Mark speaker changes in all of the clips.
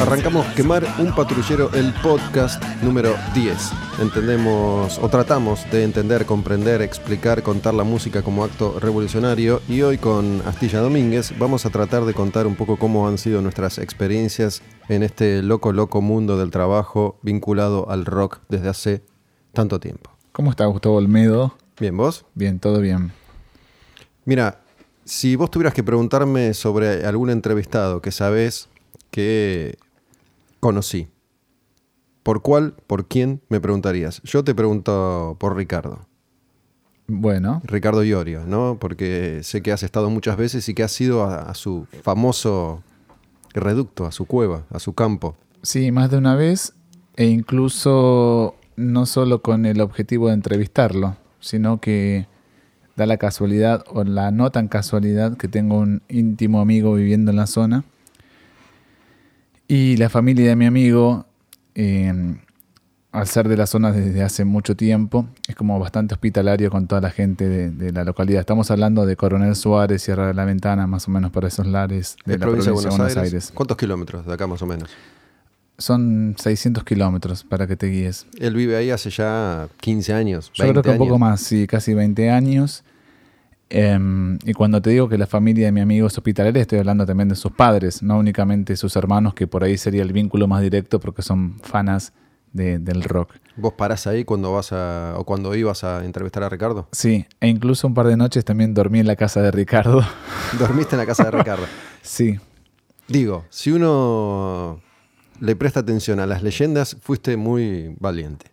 Speaker 1: Arrancamos Quemar un patrullero, el podcast número 10. Entendemos o tratamos de entender, comprender, explicar, contar la música como acto revolucionario y hoy con Astilla Domínguez vamos a tratar de contar un poco cómo han sido nuestras experiencias en este loco, loco mundo del trabajo vinculado al rock desde hace tanto tiempo.
Speaker 2: ¿Cómo está Gustavo Olmedo?
Speaker 1: Bien, ¿vos?
Speaker 2: Bien, todo bien.
Speaker 1: Mira, si vos tuvieras que preguntarme sobre algún entrevistado que sabés que conocí, ¿por cuál, por quién me preguntarías? Yo te pregunto por Ricardo.
Speaker 2: Bueno,
Speaker 1: Ricardo Iorio, ¿no? Porque sé que has estado muchas veces y que has ido a, a su famoso reducto, a su cueva, a su campo.
Speaker 2: sí, más de una vez e incluso no solo con el objetivo de entrevistarlo, sino que da la casualidad o la no tan casualidad que tengo un íntimo amigo viviendo en la zona y la familia de mi amigo, eh, al ser de la zona desde hace mucho tiempo, es como bastante hospitalario con toda la gente de, de la localidad. Estamos hablando de Coronel Suárez, Sierra de la Ventana, más o menos por esos lares de
Speaker 1: ¿De
Speaker 2: la provincia de Buenos, Aires.
Speaker 1: Aires? ¿Cuántos kilómetros de acá más o menos?
Speaker 2: Son 600 kilómetros para que te guíes.
Speaker 1: Él vive ahí hace ya 15 años.
Speaker 2: Yo creo
Speaker 1: 20
Speaker 2: que un poco más, sí, casi 20 años. Em, y cuando te digo que la familia de mi amigo es hospitalaria, estoy hablando también de sus padres, no únicamente sus hermanos, que por ahí sería el vínculo más directo porque son fanas de- del rock.
Speaker 1: ¿Vos parás ahí cuando vas a. o cuando ibas a entrevistar a Ricardo?
Speaker 2: Sí, e incluso un par de noches también dormí en la casa de Ricardo.
Speaker 1: Dormiste en la casa de Ricardo.
Speaker 2: sí,
Speaker 1: Digo, si uno le presta atención a las leyendas, fuiste muy valiente.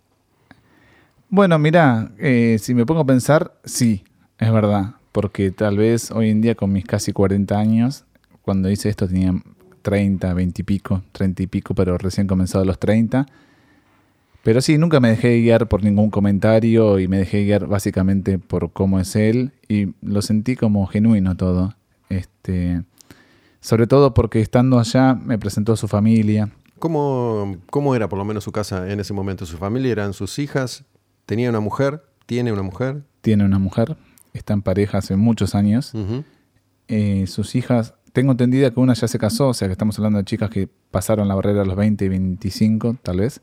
Speaker 2: Bueno, mira, si me pongo a pensar, sí, es verdad. Porque tal vez hoy en día con mis casi 40 años, cuando hice esto tenía 30, 20 y pico, 30 y pico, pero recién comenzado los 30. Pero sí, nunca me dejé guiar por ningún comentario y me dejé guiar básicamente por cómo es él y lo sentí como genuino todo. Este, sobre todo porque estando allá me presentó su familia.
Speaker 1: ¿Cómo, ¿Cómo era por lo menos su casa en ese momento? ¿Su familia eran sus hijas? ¿Tenía una mujer? ¿Tiene una mujer?
Speaker 2: Tiene una mujer, está en pareja hace muchos años. Eh, sus hijas, tengo entendida que una ya se casó, o sea que estamos hablando de chicas que pasaron la barrera a los 20 y 25, tal vez.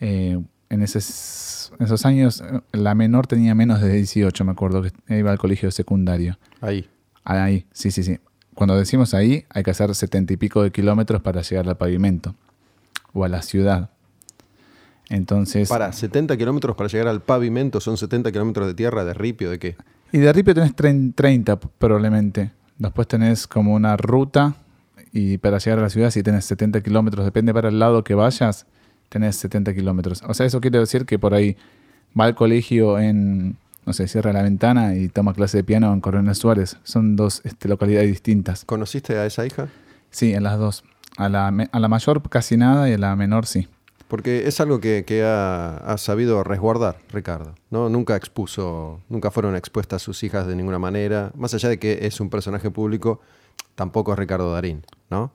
Speaker 2: Eh, en, esos, en esos años, eh, la menor tenía menos de 18, me acuerdo, que iba al colegio secundario.
Speaker 1: Ahí.
Speaker 2: Ahí, sí, sí, sí. Cuando decimos ahí, hay que hacer 70 y pico de kilómetros para llegar al pavimento o a la ciudad. Entonces,
Speaker 1: Para 70 kilómetros para llegar al pavimento, son 70 kilómetros de tierra, de ripio, ¿de qué?
Speaker 2: Y de Ripio tenés trein- 30 probablemente. Después tenés como una ruta y para llegar a la ciudad si tenés 70 kilómetros, depende para el lado que vayas, tenés 70 kilómetros. O sea, eso quiere decir que por ahí va al colegio en, no sé, cierra la ventana y toma clase de piano en Coronel Suárez. Son dos este, localidades distintas.
Speaker 1: ¿Conociste a esa hija?
Speaker 2: Sí, en las dos. A la, a la mayor casi nada y a la menor sí.
Speaker 1: Porque es algo que, que ha, ha sabido resguardar Ricardo. ¿no? Nunca expuso, nunca fueron expuestas sus hijas de ninguna manera. Más allá de que es un personaje público, tampoco es Ricardo Darín, ¿no?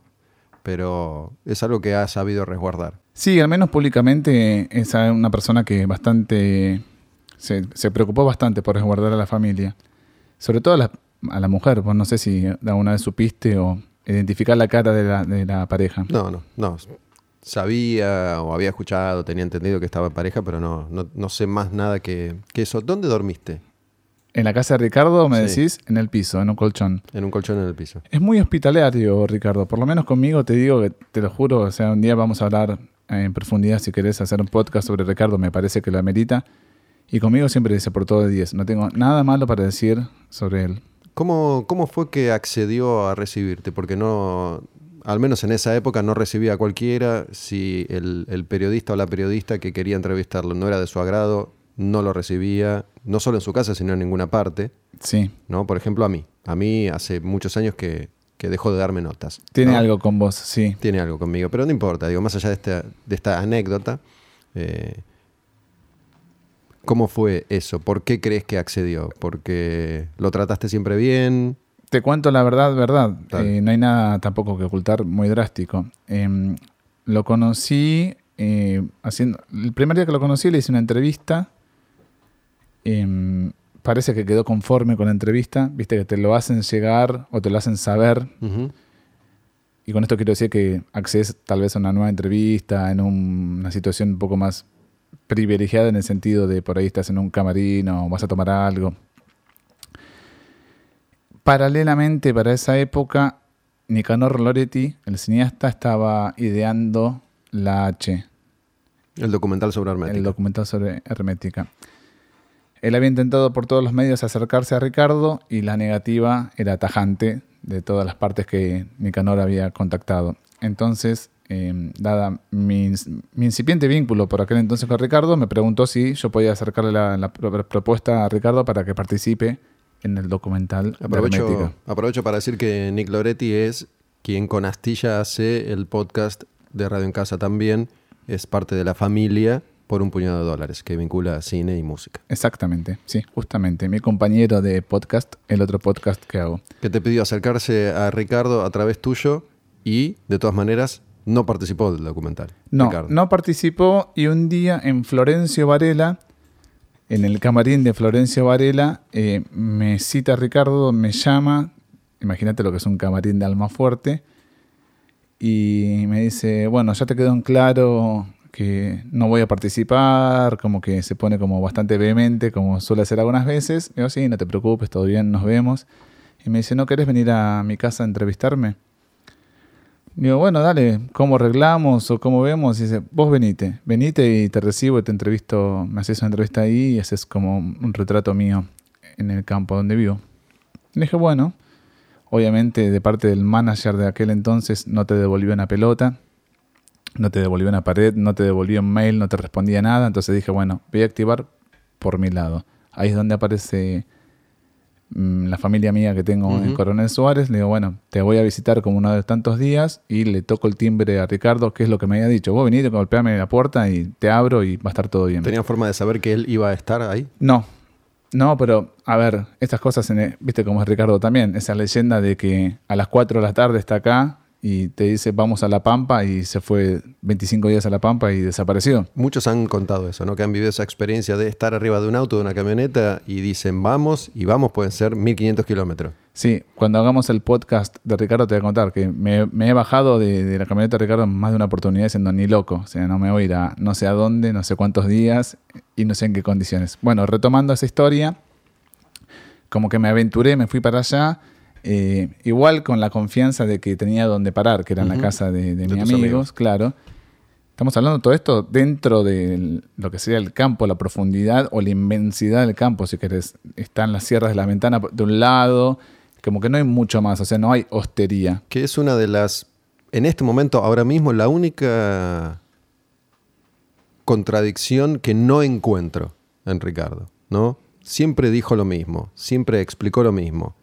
Speaker 1: Pero es algo que ha sabido resguardar.
Speaker 2: Sí, al menos públicamente es una persona que bastante se, se preocupó bastante por resguardar a la familia. Sobre todo a la, a la mujer, pues no sé si alguna vez supiste o identificar la cara de la, de la pareja.
Speaker 1: No, no, no. Sabía o había escuchado, tenía entendido que estaba en pareja, pero no, no, no sé más nada que, que eso. ¿Dónde dormiste?
Speaker 2: En la casa de Ricardo, me
Speaker 1: Sí.
Speaker 2: decís, en el piso, en un colchón.
Speaker 1: En un colchón en el piso.
Speaker 2: Es muy hospitalario, Ricardo. Por lo menos conmigo te digo que te lo juro. O sea, un día vamos a hablar en profundidad si querés hacer un podcast sobre Ricardo. Me parece que lo amerita. Y conmigo siempre se portó de 10. No tengo nada malo para decir sobre él.
Speaker 1: ¿Cómo, ¿Cómo fue que accedió a recibirte? Porque no, al menos en esa época no recibía a cualquiera. Si el, el periodista o la periodista que quería entrevistarlo no era de su agrado, no lo recibía, no solo en su casa, sino en ninguna parte.
Speaker 2: Sí.
Speaker 1: ¿no? Por ejemplo, a mí. A mí hace muchos años que, que dejó de darme notas.
Speaker 2: Tiene
Speaker 1: ¿no?
Speaker 2: algo con vos, sí.
Speaker 1: Tiene algo conmigo, pero no importa. Digo, más allá de esta, de esta anécdota, eh, ¿cómo fue eso? ¿Por qué crees que accedió? ¿Porque lo trataste siempre bien?
Speaker 2: Te cuento la verdad, verdad. Eh, no hay nada tampoco que ocultar muy drástico. Em, lo conocí eh, haciendo. El primer día que lo conocí le hice una entrevista. Em, parece que quedó conforme con la entrevista. Viste que te lo hacen llegar o te lo hacen saber. Y con esto quiero decir que accedes tal vez a una nueva entrevista en un- una situación un poco más privilegiada en el sentido de por ahí estás en un camarín o vas a tomar algo. Paralelamente para esa época, Nicanor Loretti, el cineasta, estaba ideando La H,
Speaker 1: El documental sobre Hermética.
Speaker 2: el documental sobre Hermética. Él había intentado por todos los medios acercarse a Ricardo y la negativa era tajante de todas las partes que Nicanor había contactado. Entonces, eh, dada mi, mi incipiente vínculo por aquel entonces con Ricardo, me preguntó si yo podía acercarle la, la pro- propuesta a Ricardo para que participe en el documental de
Speaker 1: Aprovecho,
Speaker 2: Hermética.
Speaker 1: aprovecho para decir que Nick Loretti es quien con Astilla hace el podcast de Radio en Casa también. Es parte de la familia por un puñado de dólares que vincula cine y música.
Speaker 2: Exactamente, sí, justamente. Mi compañero de podcast, el otro podcast que hago.
Speaker 1: Que te pidió acercarse a Ricardo a través tuyo y, de todas maneras, no participó del documental.
Speaker 2: No,
Speaker 1: Ricardo.
Speaker 2: no participó y un día en Florencio Varela, en el camarín de Florencio Varela, eh, me cita Ricardo, me llama, imagínate lo que es un camarín de alma fuerte, y me dice, bueno, ya te quedó en claro que no voy a participar, como que se pone como bastante vehemente, como suele hacer algunas veces. Digo, sí, no te preocupes, todo bien, nos vemos. Y me dice, ¿no querés venir a mi casa a entrevistarme? Digo, bueno, dale, ¿cómo arreglamos o cómo vemos? Y dice, vos venite, venite y te recibo te entrevisto, me haces una entrevista ahí y haces como un retrato mío en el campo donde vivo. Le dije, bueno, obviamente de parte del manager de aquel entonces no te devolvió una pelota, no te devolvió una pared, no te devolvió un mail, no te respondía nada, entonces dije, bueno, voy a activar por mi lado. Ahí es donde aparece la familia mía que tengo en. Coronel Suárez, le digo, bueno, te voy a visitar como uno de tantos días y le toco el timbre a Ricardo, que es lo que me había dicho. Vos venite, golpeame la puerta y te abro y va a estar todo bien.
Speaker 1: ¿Tenían forma de saber que él iba a estar ahí?
Speaker 2: No, no, pero a ver, estas cosas, en el- viste cómo es Ricardo también, esa leyenda de que a las 4 de la tarde está acá y te dice vamos a La Pampa y se fue 25 días a La Pampa y desapareció.
Speaker 1: Muchos han contado eso, ¿no? Que han vivido esa experiencia de estar arriba de un auto, de una camioneta y dicen vamos y vamos pueden ser 1500 kilómetros.
Speaker 2: Sí, cuando hagamos el podcast de Ricardo te voy a contar que me, me he bajado de, de la camioneta de Ricardo más de una oportunidad diciendo ni loco, o sea, no me voy a ir a no sé a dónde, no sé cuántos días y no sé en qué condiciones. Bueno, retomando esa historia, como que me aventuré, me fui para allá, eh, igual con la confianza de que tenía donde parar, que era en la casa de, de
Speaker 1: De
Speaker 2: mis amigos,
Speaker 1: amigos.
Speaker 2: claro. Estamos hablando de todo esto dentro de lo que sería el campo, la profundidad o la inmensidad del campo, si querés. Están las sierras de la ventana de un lado, como que no hay mucho más, o sea, no hay hostería.
Speaker 1: Que es una de las, en este momento, ahora mismo, la única contradicción que no encuentro en Ricardo, ¿no? Siempre dijo lo mismo, siempre explicó lo mismo.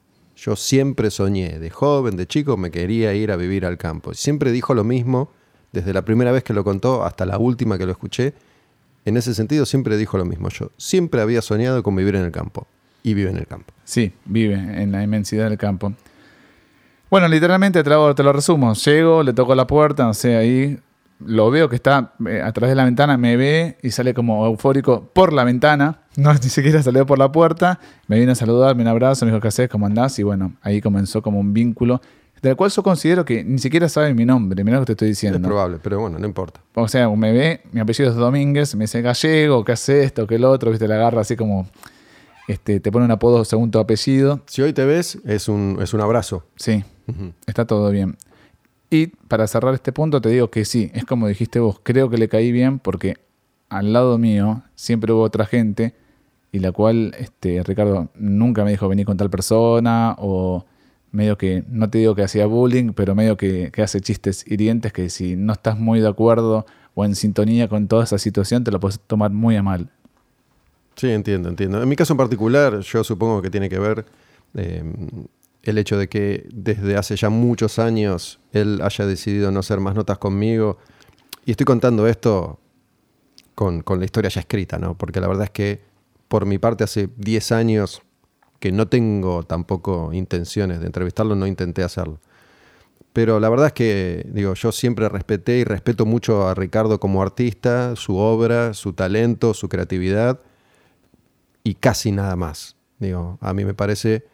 Speaker 1: Yo siempre soñé, de joven, de chico, me quería ir a vivir al campo. Siempre dijo lo mismo, desde la primera vez que lo contó hasta la última que lo escuché. En ese sentido, siempre dijo lo mismo. Yo siempre había soñado con vivir en el campo. Y vive en el campo.
Speaker 2: Sí, vive en la inmensidad del campo. Bueno, literalmente te lo, te lo resumo. Llego, le toco la puerta, no sé, ahí lo veo que está eh, a través de la ventana, me ve y sale como eufórico por la ventana. No, ni siquiera salió por la puerta. Me viene a saludar, me un abrazo, me dijo, ¿qué haces? ¿Cómo andás? Y bueno, ahí comenzó como un vínculo del cual yo considero que ni siquiera sabe mi nombre. Mirá lo que te estoy diciendo.
Speaker 1: Es probable, pero bueno, no importa.
Speaker 2: O sea, me ve, mi apellido es Domínguez, me dice gallego, ¿qué hace esto, qué lo otro? Viste, la agarra así como, este, te pone un apodo según tu apellido.
Speaker 1: Si hoy te ves, es un, es un abrazo.
Speaker 2: Sí, está todo bien. Y para cerrar este punto te digo que sí, es como dijiste vos, creo que le caí bien porque al lado mío siempre hubo otra gente y la cual este, Ricardo nunca me dijo venir con tal persona o medio que, no te digo que hacía bullying, pero medio que, hace chistes hirientes que si no estás muy de acuerdo o en sintonía con toda esa situación te lo puedes tomar muy a mal.
Speaker 1: Sí, entiendo, entiendo. En mi caso en particular, yo supongo que tiene que ver eh, el hecho de que desde hace ya muchos años él haya decidido no hacer más notas conmigo. Y estoy contando esto con, con la historia ya escrita, ¿no? Porque la verdad es que por mi parte hace 10 años que no tengo tampoco intenciones de entrevistarlo, no intenté hacerlo. Pero la verdad es que, digo, yo siempre respeté y respeto mucho a Ricardo como artista, su obra, su talento, su creatividad y casi nada más. Digo, a mí me parece,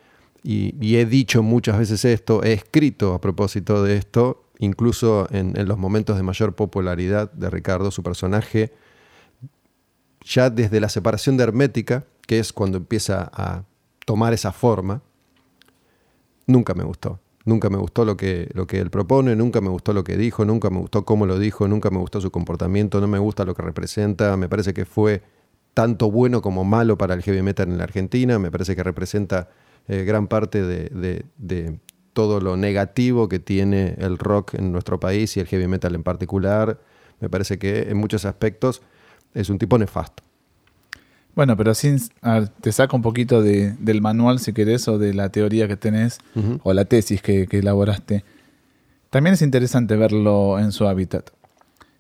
Speaker 1: y, he dicho muchas veces esto, he escrito a propósito de esto, incluso en, en los momentos de mayor popularidad de Ricardo, su personaje, ya desde la separación de Hermética, que es cuando empieza a tomar esa forma, nunca me gustó. Nunca me gustó lo que, lo que él propone, nunca me gustó lo que dijo, nunca me gustó cómo lo dijo, nunca me gustó su comportamiento, no me gusta lo que representa. Me parece que fue tanto bueno como malo para el heavy metal en la Argentina. Me parece que representa eh, gran parte de, de- de todo lo negativo que tiene el rock en nuestro país y el heavy metal en particular. Me parece que en muchos aspectos es un tipo nefasto.
Speaker 2: Bueno, pero sin, ver, te saco un poquito de- del manual, si querés, o de la teoría que tenés, o la tesis que, que elaboraste. También es interesante verlo en su hábitat.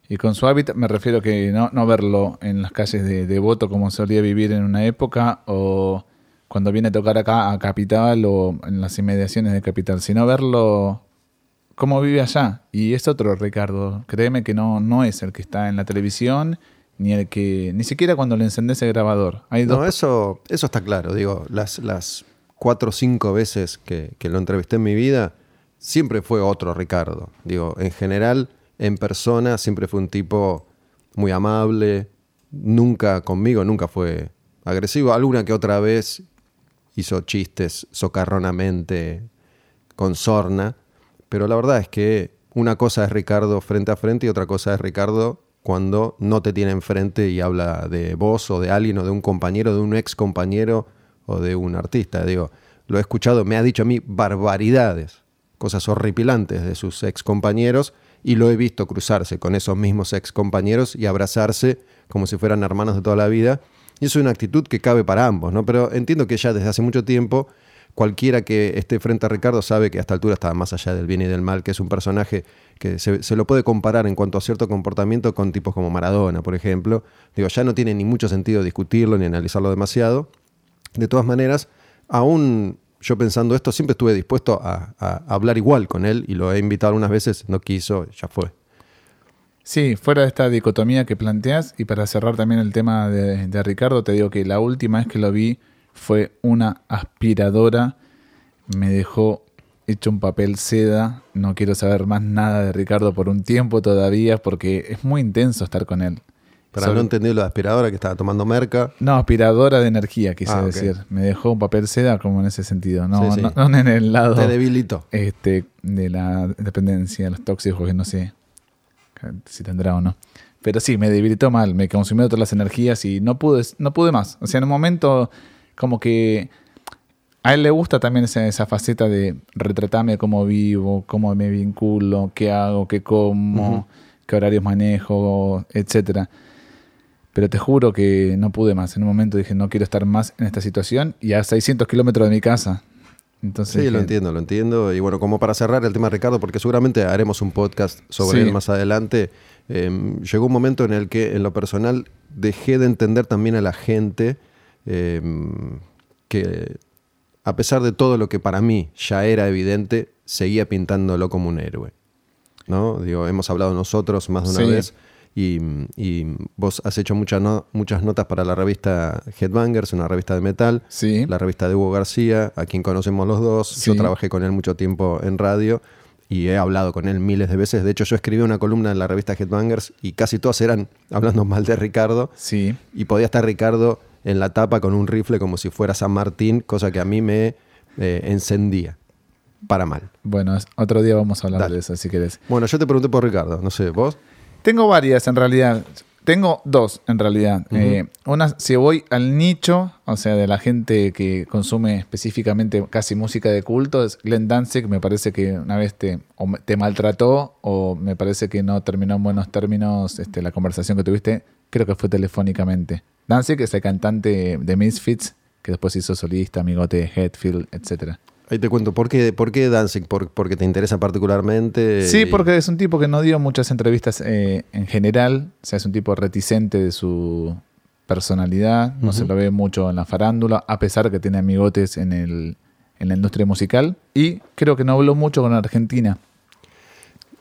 Speaker 2: Y con su hábitat me refiero que no, no verlo en las calles de, de Voto como solía vivir en una época, o cuando viene a tocar acá a Capital o en las inmediaciones de Capital, sino verlo cómo vive allá. Y es otro Ricardo. Créeme que no, no es el que está en la televisión, ni el que. ni siquiera cuando le encendés el grabador. Hay dos
Speaker 1: No, eso, eso está claro. Digo, las, las cuatro o cinco veces que, que lo entrevisté en mi vida, siempre fue otro Ricardo. Digo, en general, en persona, siempre fue un tipo muy amable. Nunca conmigo, nunca fue agresivo. Alguna que otra vez hizo chistes socarronamente con sorna. Pero la verdad es que una cosa es Ricardo frente a frente y otra cosa es Ricardo cuando no te tiene enfrente y habla de vos o de alguien o de un compañero, de un ex compañero o de un artista. Digo, lo he escuchado, me ha dicho a mí barbaridades, cosas horripilantes de sus ex compañeros y lo he visto cruzarse con esos mismos ex compañeros y abrazarse como si fueran hermanos de toda la vida. Y es una actitud que cabe para ambos, ¿no? Pero entiendo que ya desde hace mucho tiempo cualquiera que esté frente a Ricardo sabe que a esta altura está más allá del bien y del mal, que es un personaje que se, se lo puede comparar en cuanto a cierto comportamiento con tipos como Maradona, por ejemplo. Digo, ya no tiene ni mucho sentido discutirlo ni analizarlo demasiado. De todas maneras, aún yo pensando esto, siempre estuve dispuesto a, a hablar igual con él y lo he invitado unas veces, no quiso, ya fue.
Speaker 2: Sí, fuera de esta dicotomía que planteas, y para cerrar también el tema de, de Ricardo, te digo que la última vez que lo vi fue una aspiradora, me dejó hecho un papel seda, no quiero saber más nada de Ricardo por un tiempo todavía, porque es muy intenso estar con él.
Speaker 1: Para
Speaker 2: Sobre-
Speaker 1: no entender lo de aspiradora que estaba tomando merca.
Speaker 2: No, aspiradora de energía, quise
Speaker 1: Ah,
Speaker 2: decir. Me dejó un papel seda como en ese sentido, no,
Speaker 1: Sí, sí.
Speaker 2: no, no en el lado
Speaker 1: Te debilitó.
Speaker 2: este, de la dependencia, los tóxicos, que no sé si tendrá o no. Pero sí, me debilitó mal, me consumió todas las energías y no pude, no pude más. O sea, en un momento como que a él le gusta también esa, esa faceta de retratarme cómo vivo, cómo me vinculo, qué hago, qué como, qué horarios manejo, etcétera. Pero te juro que no pude más. En un momento dije, no quiero estar más en esta situación y a 600 kilómetros de mi casa. Entonces
Speaker 1: Sí, lo entiendo, lo entiendo. Y bueno, como para cerrar el tema Ricardo, porque seguramente haremos un podcast sobre
Speaker 2: Sí.
Speaker 1: él más adelante, eh, llegó un momento en el que en lo personal dejé de entender también a la gente eh, que a pesar de todo lo que para mí ya era evidente, seguía pintándolo como un héroe. ¿No? Digo, hemos hablado nosotros más de una
Speaker 2: Sí.
Speaker 1: vez y, y vos has hecho muchas no- muchas notas para la revista Headbangers, una revista de metal
Speaker 2: Sí.
Speaker 1: la revista de Hugo García, a quien conocemos los dos. Yo
Speaker 2: Sí.
Speaker 1: trabajé con él mucho tiempo en radio y he hablado con él miles de veces. De hecho, yo escribí una columna en la revista Headbangers y casi todas eran hablando mal de Ricardo.
Speaker 2: Sí.
Speaker 1: Y podía estar Ricardo en la tapa con un rifle como si fuera San Martín, cosa que a mí me eh, encendía. Para mal.
Speaker 2: Bueno, otro día vamos a hablar
Speaker 1: Dale.
Speaker 2: de eso, si querés.
Speaker 1: Bueno, yo te pregunté por Ricardo, no sé, ¿vos?
Speaker 2: Tengo varias en realidad. Tengo dos en realidad. Eh, una, si voy al nicho, o sea, de la gente que consume específicamente casi música de culto, es Glenn Danzig. Me parece que una vez te, o te maltrató o me parece que no terminó en buenos términos este, la conversación que tuviste. Creo que fue telefónicamente. Danzig es el cantante de Misfits, que después hizo solista, amigote de Hetfield, etcétera.
Speaker 1: Ahí te cuento, ¿por qué, por qué Danzig? ¿Por- ¿Porque te interesa particularmente?
Speaker 2: Sí,
Speaker 1: Y-
Speaker 2: porque es un tipo que no dio muchas entrevistas eh, en general. O sea, es un tipo reticente de su personalidad. No se lo ve mucho en la farándula, a pesar de que tiene amigotes en, el, en la industria musical. Y creo que no habló mucho con Argentina.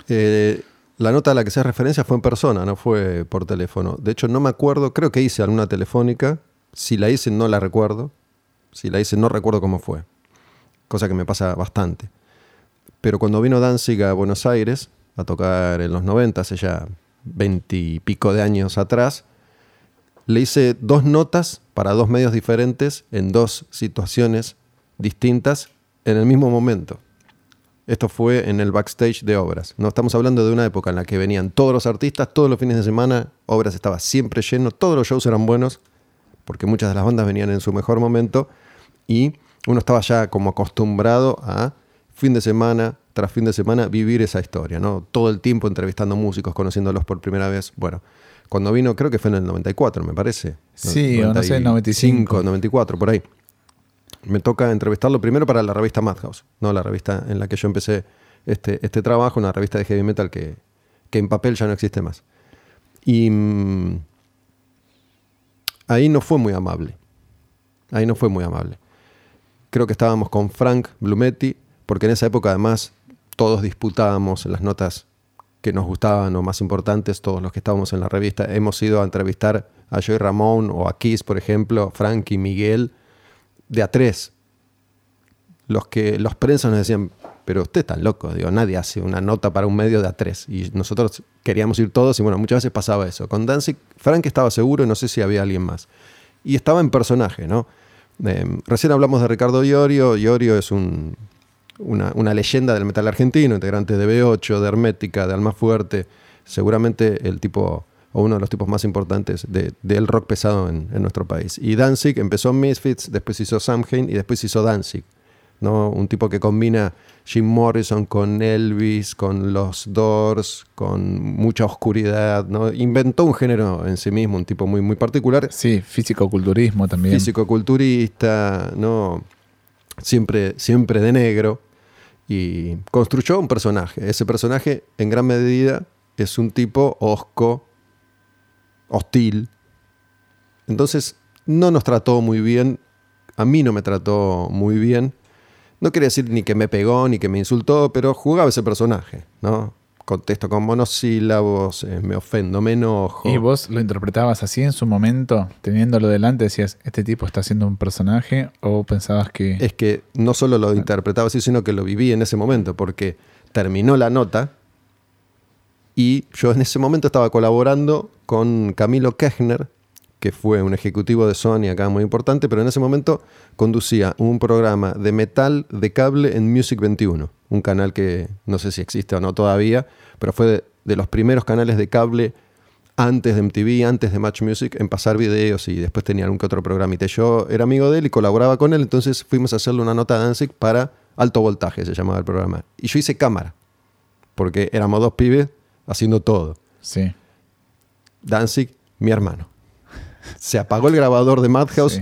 Speaker 1: Eh, la nota a la que se referencia fue en persona, no fue por teléfono. De hecho, no me acuerdo, creo que hice alguna telefónica. Si la hice, no la recuerdo. Si la hice, no recuerdo cómo fue. Cosa que me pasa bastante. Pero cuando vino Danzig a Buenos Aires a tocar en los 90, hace ya veintipico de años atrás, le hice dos notas para dos medios diferentes en dos situaciones distintas en el mismo momento. Esto fue en el backstage de Obras. No estamos hablando de una época en la que venían todos los artistas, todos los fines de semana, Obras estaba siempre lleno, todos los shows eran buenos, porque muchas de las bandas venían en su mejor momento y uno estaba ya como acostumbrado a fin de semana tras fin de semana vivir esa historia, ¿no? Todo el tiempo entrevistando músicos, conociéndolos por primera vez. Bueno, cuando vino, creo que fue en el 94, me parece.
Speaker 2: Sí, o no sé, 95.
Speaker 1: 94, por ahí. Me toca entrevistarlo primero para la revista Madhouse, ¿no? La revista en la que yo empecé este, este trabajo, una revista de heavy metal que, que en papel ya no existe más. Y mm, ahí no fue muy amable. Ahí no fue muy amable. Creo que estábamos con Frank Blumetti, porque en esa época además todos disputábamos las notas que nos gustaban o más importantes, todos los que estábamos en la revista. Hemos ido a entrevistar a Joey Ramón o a Kiss, por ejemplo, Frank y Miguel, de a tres. Los que los prensos nos decían, pero usted está loco, digo, nadie hace una nota para un medio de a tres. Y nosotros queríamos ir todos y bueno, muchas veces pasaba eso. Con Danzig, Frank estaba seguro y no sé si había alguien más. Y estaba en personaje, ¿no? Em, recién hablamos de Ricardo Iorio. Iorio es un, una, leyenda del metal argentino, integrante de B8, de Hermética, de Alma Fuerte, seguramente el tipo o uno de los tipos más importantes del rock pesado en, nuestro país. Y Danzig empezó en Misfits, después hizo Samhain y después hizo Danzig. ¿No? Un tipo que combina Jim Morrison con Elvis, con los Doors, con mucha oscuridad. ¿no? Inventó un género en sí mismo, un tipo muy, muy particular.
Speaker 2: Sí, físico-culturismo también.
Speaker 1: Físico-culturista, ¿no? siempre, siempre de negro y construyó un personaje. Ese personaje, en gran medida, es un tipo osco, hostil. Entonces, no nos trató muy bien. A mí no me trató muy bien. No quería decir ni que me pegó ni que me insultó, pero jugaba ese personaje, ¿no? contesto con monosílabos, eh, me ofendo, me enojo.
Speaker 2: ¿Y vos lo interpretabas así en su momento, teniéndolo delante, decías, este tipo está haciendo un personaje o pensabas que...
Speaker 1: Es que no solo lo interpretaba así, sino que lo viví en ese momento, porque terminó la nota y yo en ese momento estaba colaborando con Camilo Kechner, que fue un ejecutivo de Sony acá muy importante, pero en ese momento conducía un programa de metal de cable en Music 21, un canal que no sé si existe o no todavía, pero fue de, los primeros canales de cable antes de MTV, antes de Match Music, en pasar videos y después tenía algún que otro programita. Yo era amigo de él y colaboraba con él, entonces fuimos a hacerle una nota a Danzig para alto voltaje, se llamaba el programa. Y yo hice cámara, porque éramos dos pibes haciendo todo.
Speaker 2: Sí.
Speaker 1: Danzig, mi hermano se apagó el grabador de Madhouse,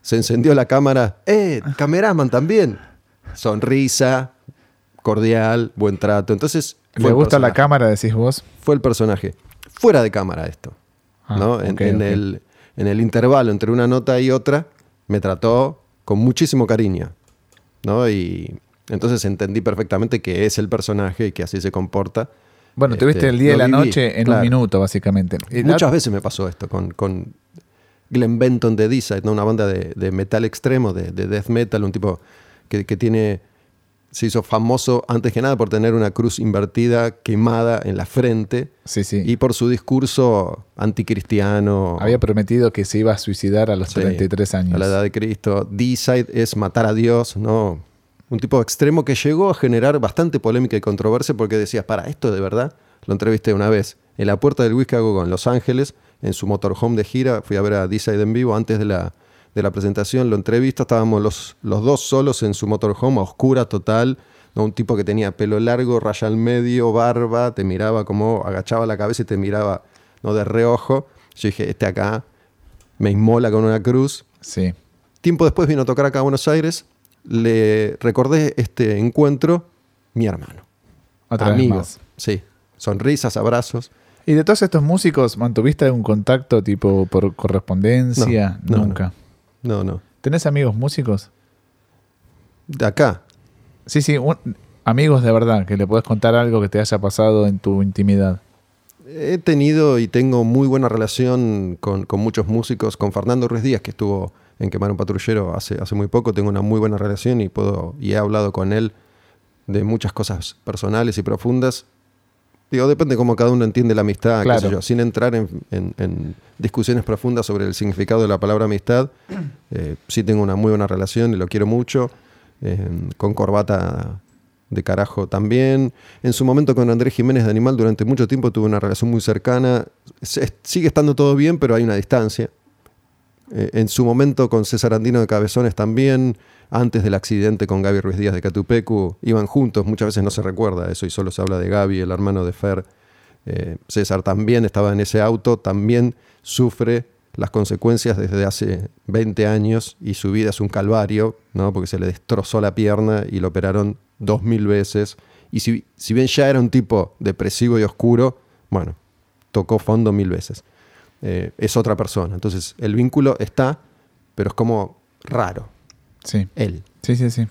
Speaker 1: se encendió la cámara. ¡Eh! Cameraman también. Sonrisa, cordial, buen trato. Entonces.
Speaker 2: ¿Le gusta la cámara, decís vos?
Speaker 1: Fue el personaje. Fuera de cámara esto. Ah, ¿no? en, El, en el intervalo entre una nota y otra, me trató con muchísimo cariño. ¿no? Y entonces entendí perfectamente que es el personaje y que así se comporta.
Speaker 2: Bueno, tuviste este, el día y la noche en un minuto, básicamente.
Speaker 1: Muchas veces me pasó esto con, con Glenn Benton de Disa, una banda de, metal extremo, de, death metal, un tipo que, tiene se hizo famoso antes que nada por tener una cruz invertida quemada en la frente
Speaker 2: sí, sí.
Speaker 1: y por su discurso anticristiano.
Speaker 2: Había prometido que se iba a suicidar a los 33 años.
Speaker 1: A la edad de Cristo. D-Side es matar a Dios, ¿no? Un tipo extremo que llegó a generar bastante polémica y controversia porque decías, para esto de verdad, lo entrevisté una vez en la puerta del Whisky en Los Ángeles, en su motorhome de gira, fui a ver a D-Side en vivo antes de la, de la presentación, lo entrevisto, estábamos los, los dos solos en su motorhome, a oscura total, ¿no? un tipo que tenía pelo largo, raya al medio, barba, te miraba como agachaba la cabeza y te miraba ¿no? de reojo. Yo dije, este acá me inmola con una cruz.
Speaker 2: Sí.
Speaker 1: Tiempo después vino a tocar acá a Buenos Aires le recordé este encuentro mi hermano.
Speaker 2: Otra Amigos.
Speaker 1: Sí. Sonrisas, abrazos.
Speaker 2: ¿Y de todos estos músicos mantuviste algún contacto tipo por correspondencia? Nunca.
Speaker 1: No, no.
Speaker 2: ¿Tenés amigos músicos?
Speaker 1: De acá.
Speaker 2: Sí, sí. Amigos de verdad, que le puedes contar algo que te haya pasado en tu intimidad.
Speaker 1: He tenido y tengo muy buena relación con, con muchos músicos, con Fernando Ruiz Díaz, que estuvo en Quemar un Patrullero hace, hace muy poco, tengo una muy buena relación y, puedo, y he hablado con él de muchas cosas personales y profundas. Digo, depende cómo cada uno entiende la amistad, qué
Speaker 2: Claro.
Speaker 1: sé yo, sin entrar en, en- en discusiones profundas sobre el significado de la palabra amistad. eh, sí tengo una muy buena relación y lo quiero mucho. eh, con Corbata de carajo también. En su momento con Andrés Jiménez de Animal durante mucho tiempo tuve una relación muy cercana. Se- sigue estando todo bien, pero hay una distancia. Eh, en su momento con César Andino de Cabezones también, antes del accidente con Gaby Ruiz Díaz de Catupecu, iban juntos, muchas veces no se recuerda eso y solo se habla de Gaby, el hermano de Fer. Eh, César también estaba en ese auto, también sufre las consecuencias desde hace 20 años y su vida es un calvario, ¿no? porque se le destrozó la pierna y lo operaron dos mil veces. Y si, si bien ya era un tipo depresivo y oscuro, bueno, tocó fondo mil veces. Eh, es otra persona. Entonces, el vínculo está, pero es como raro.
Speaker 2: Sí,
Speaker 1: Él.
Speaker 2: sí, sí, sí.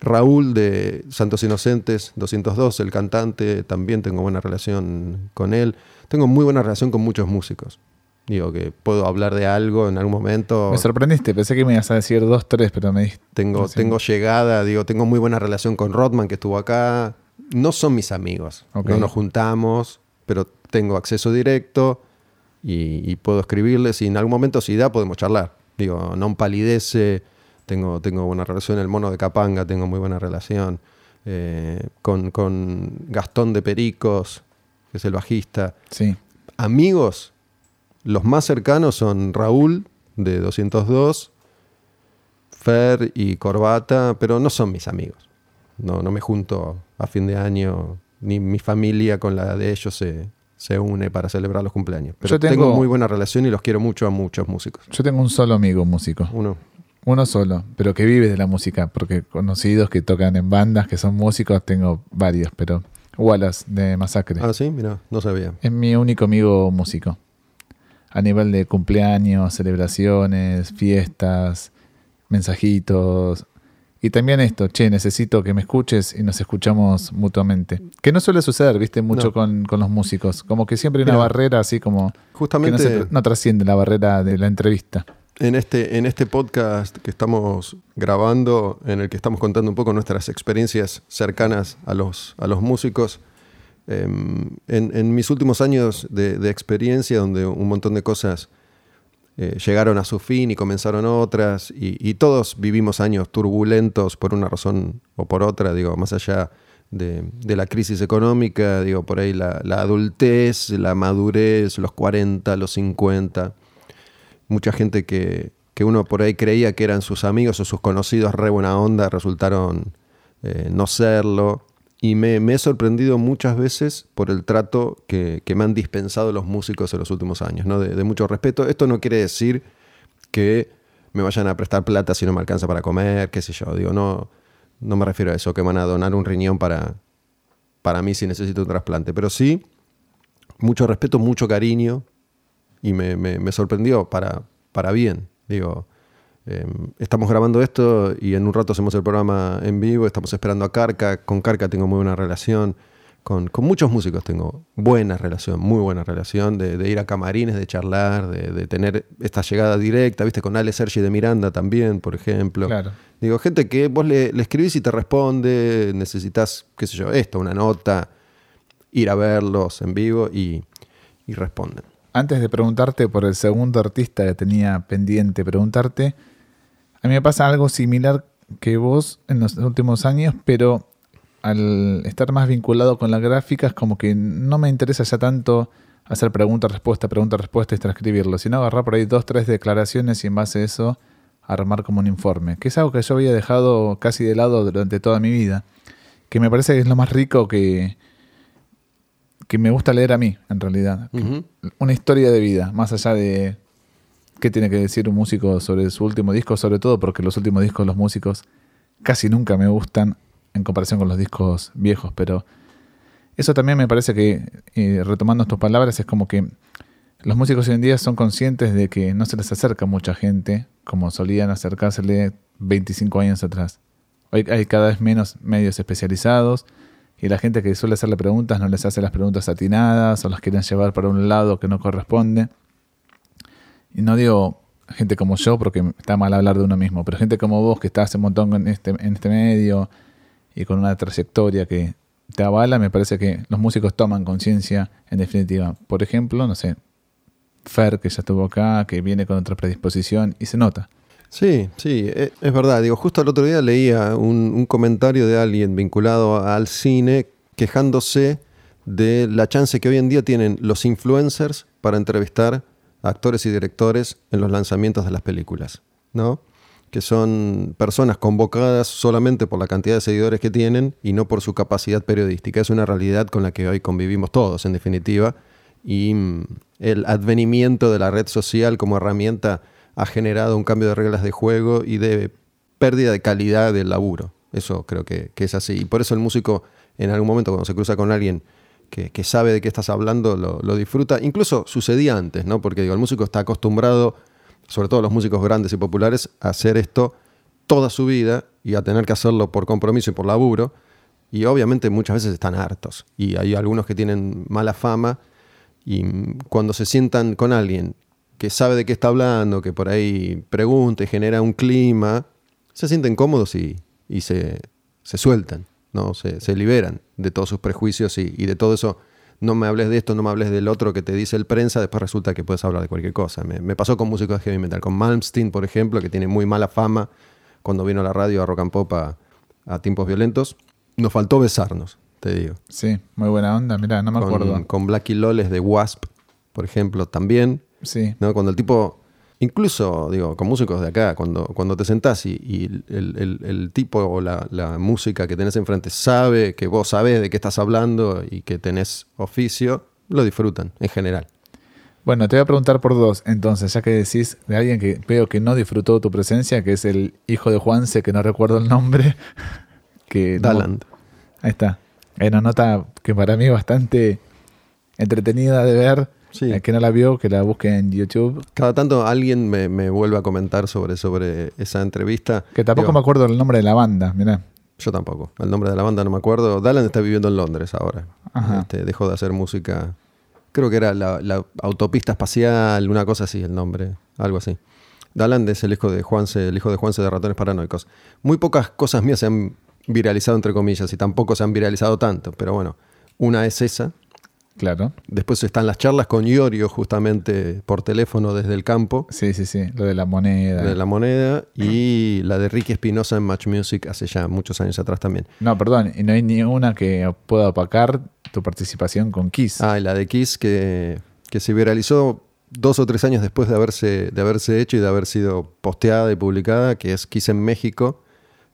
Speaker 1: Raúl de Santos Inocentes 202, el cantante, también tengo buena relación con él. Tengo muy buena relación con muchos músicos. Digo que puedo hablar de algo en algún momento.
Speaker 2: Me sorprendiste, pensé que me ibas a decir dos, tres, pero me dijiste.
Speaker 1: Tengo, tengo llegada, digo, tengo muy buena relación con Rodman que estuvo acá. No son mis amigos, no nos juntamos, pero tengo acceso directo y, y puedo escribirles y en algún momento si da podemos charlar. Digo, no palidece, tengo, tengo buena relación, el mono de Capanga tengo muy buena relación. eh, con, con Gastón de Pericos, que es el bajista.
Speaker 2: Sí,
Speaker 1: Amigos, los más cercanos son Raúl de 202, Fer y Corbata, pero no son mis amigos. No, no me junto a fin de año, ni mi familia con la de ellos se, se une para celebrar los cumpleaños. Pero
Speaker 2: Yo
Speaker 1: tengo...
Speaker 2: tengo-
Speaker 1: muy buena relación y los quiero mucho a muchos músicos.
Speaker 2: yo tengo un solo amigo músico.
Speaker 1: Uno,
Speaker 2: Uno solo, pero que vive de la música, porque conocidos que tocan en bandas, que son músicos, tengo varios, pero Wallace de Masacre.
Speaker 1: ah, sí, mira, no sabía.
Speaker 2: Es mi único amigo músico. A nivel de cumpleaños, celebraciones, fiestas, mensajitos. Y también esto, che, necesito que me escuches y nos escuchamos mutuamente. Que no suele suceder, viste, mucho
Speaker 1: No.
Speaker 2: con, con los músicos. Como que siempre hay una
Speaker 1: Mira,
Speaker 2: barrera así como que
Speaker 1: Justamente
Speaker 2: no, se- no trasciende la barrera de la entrevista.
Speaker 1: En este, en este podcast que estamos grabando, en el que estamos contando un poco nuestras experiencias cercanas a los, a los músicos, em, en, en mis últimos años de, de experiencia, donde un montón de cosas eh, llegaron a su fin y comenzaron otras, y, todos vivimos años turbulentos por una razón o por otra, digo, más allá de, la crisis económica, digo, por ahí la, la adultez, la madurez, los 40, los 50 mucha gente que, que uno por ahí creía que eran sus amigos o sus conocidos re buena onda, resultaron eh, no serlo. Y me, me he sorprendido muchas veces por el trato que, que me han dispensado los músicos en los últimos años, ¿no? de, de mucho respeto. Esto no quiere decir que me vayan a prestar plata si no me alcanza para comer, qué sé yo. Digo, no, no me refiero a eso, que van a donar un riñón para, para mí si necesito un trasplante. Pero sí, mucho respeto, mucho cariño, y me, me- me sorprendió para, para bien. Digo, eh, estamos grabando esto y en un rato hacemos el programa en vivo, estamos esperando a Carca, con Carca tengo muy buena relación, con, con muchos músicos tengo buena relación, muy buena relación, de, de ir a camarines, de charlar, de, de tener esta llegada directa, viste, con Ale Sergi de Miranda también, por ejemplo.
Speaker 2: Claro.
Speaker 1: Digo, gente que vos le, le escribís y te responde, necesitas, qué sé yo, esto, una nota, ir a verlos en vivo y, y responden.
Speaker 2: Antes de preguntarte por el segundo artista que tenía pendiente preguntarte, a mí me pasa algo similar que vos en los últimos años, pero al estar más vinculado con la gráfica es como que no me interesa ya tanto hacer pregunta-respuesta, pregunta-respuesta y transcribirlo, sino agarrar por ahí dos, tres declaraciones y en base a eso armar como un informe, que es algo que yo había dejado casi de lado durante toda mi vida, que me parece que es lo más rico que, que me gusta leer a mí, en realidad. Una historia de vida, más allá de qué tiene que decir un músico sobre su último disco, sobre todo porque los últimos discos los músicos casi nunca me gustan en comparación con los discos viejos, pero eso también me parece que, retomando tus palabras, es como que los músicos hoy en día son conscientes de que no se les acerca mucha gente como solían acercársele 25 años atrás. Hoy hay cada vez menos medios especializados y la gente que suele hacerle preguntas no les hace las preguntas atinadas o las quieren llevar para un lado que no corresponde. Y no digo gente como yo, porque está mal hablar de uno mismo, pero gente como vos que estás un montón en este, en este medio y con una trayectoria que te avala, me parece que los músicos toman conciencia en definitiva. Por ejemplo, no sé, Fer, que ya estuvo acá, que viene con otra predisposición y se nota.
Speaker 1: Sí, sí, e- es verdad. Digo, justo el otro día leía un, un comentario de alguien vinculado al cine quejándose de la chance que hoy en día tienen los influencers para entrevistar actores y directores en los lanzamientos de las películas, ¿no? Que son personas convocadas solamente por la cantidad de seguidores que tienen y no por su capacidad periodística. Es una realidad con la que hoy convivimos todos, en definitiva. Y mm, el advenimiento de la red social como herramienta ha generado un cambio de reglas de juego y de pérdida de calidad del laburo. Eso creo que, que es así. Y por eso el músico, en algún momento, cuando se cruza con alguien que, sabe de qué estás hablando, lo, disfruta. Incluso sucedía antes, ¿no? Porque digo, el músico está acostumbrado, sobre todo los músicos grandes y populares, a hacer esto toda su vida y a tener que hacerlo por compromiso y por laburo. Y obviamente muchas veces están hartos. Y hay algunos que tienen mala fama y cuando se sientan con alguien que sabe de qué está hablando, que por ahí pregunta y genera un clima, se sienten cómodos y, y se, se sueltan, ¿no? Se, se liberan de todos sus prejuicios y, y de todo eso. No me hables de esto, no me hables del otro que te dice el prensa, después resulta que puedes hablar de cualquier cosa. Me, me pasó con músicos de heavy metal, con Malmsteen, por ejemplo, que tiene muy mala fama cuando vino a la radio a Rock and Pop a, a tiempos violentos. Nos faltó besarnos, te digo.
Speaker 2: Sí, muy buena onda, mirá, no me acuerdo.
Speaker 1: Con, con Blackie Loles de Wasp, por ejemplo, también.
Speaker 2: Sí,
Speaker 1: ¿no? Cuando el tipo, incluso, digo, con músicos de acá, cuando, cuando te sentás y, y el, el- el tipo o la, la música que tenés enfrente sabe que vos sabés de qué estás hablando y que tenés oficio, lo disfrutan en general.
Speaker 2: Bueno, te voy a preguntar por dos, entonces, ya que decís de alguien que veo que no disfrutó tu presencia, que es el hijo de Juanse, que no recuerdo el nombre, que no-
Speaker 1: Daland.
Speaker 2: ahí está. Una nota que para mí bastante entretenida de ver,
Speaker 1: Sí.
Speaker 2: el que no la vio, que la busque en YouTube,
Speaker 1: Cada tanto alguien me, me vuelve a comentar sobre, sobre esa entrevista.
Speaker 2: que tampoco
Speaker 1: Digo,
Speaker 2: me acuerdo el nombre de la banda, mirá.
Speaker 1: Yo tampoco. El nombre de la banda no me acuerdo. Daland está viviendo en Londres ahora.
Speaker 2: Ajá.
Speaker 1: Este, dejó de hacer música. Creo que era la, la autopista espacial, una cosa así, el nombre, algo así. Daland es el hijo de Juanse, el hijo de Juanse de Ratones Paranoicos. Muy pocas cosas mías se han viralizado, entre comillas, y tampoco se han viralizado tanto, pero bueno, una es esa.
Speaker 2: Claro.
Speaker 1: Después están las charlas con Iorio, justamente por teléfono desde el campo,
Speaker 2: Sí, sí, sí, lo de la moneda.
Speaker 1: de la moneda, y la de Ricky Espinosa en Match Music hace ya muchos años atrás también.
Speaker 2: No, perdón, y no hay ni una que pueda opacar tu participación con Kiss.
Speaker 1: Ah, y la de Kiss que, que se viralizó dos o tres años después de haberse, de haberse hecho y de haber sido posteada y publicada, que es Kiss en México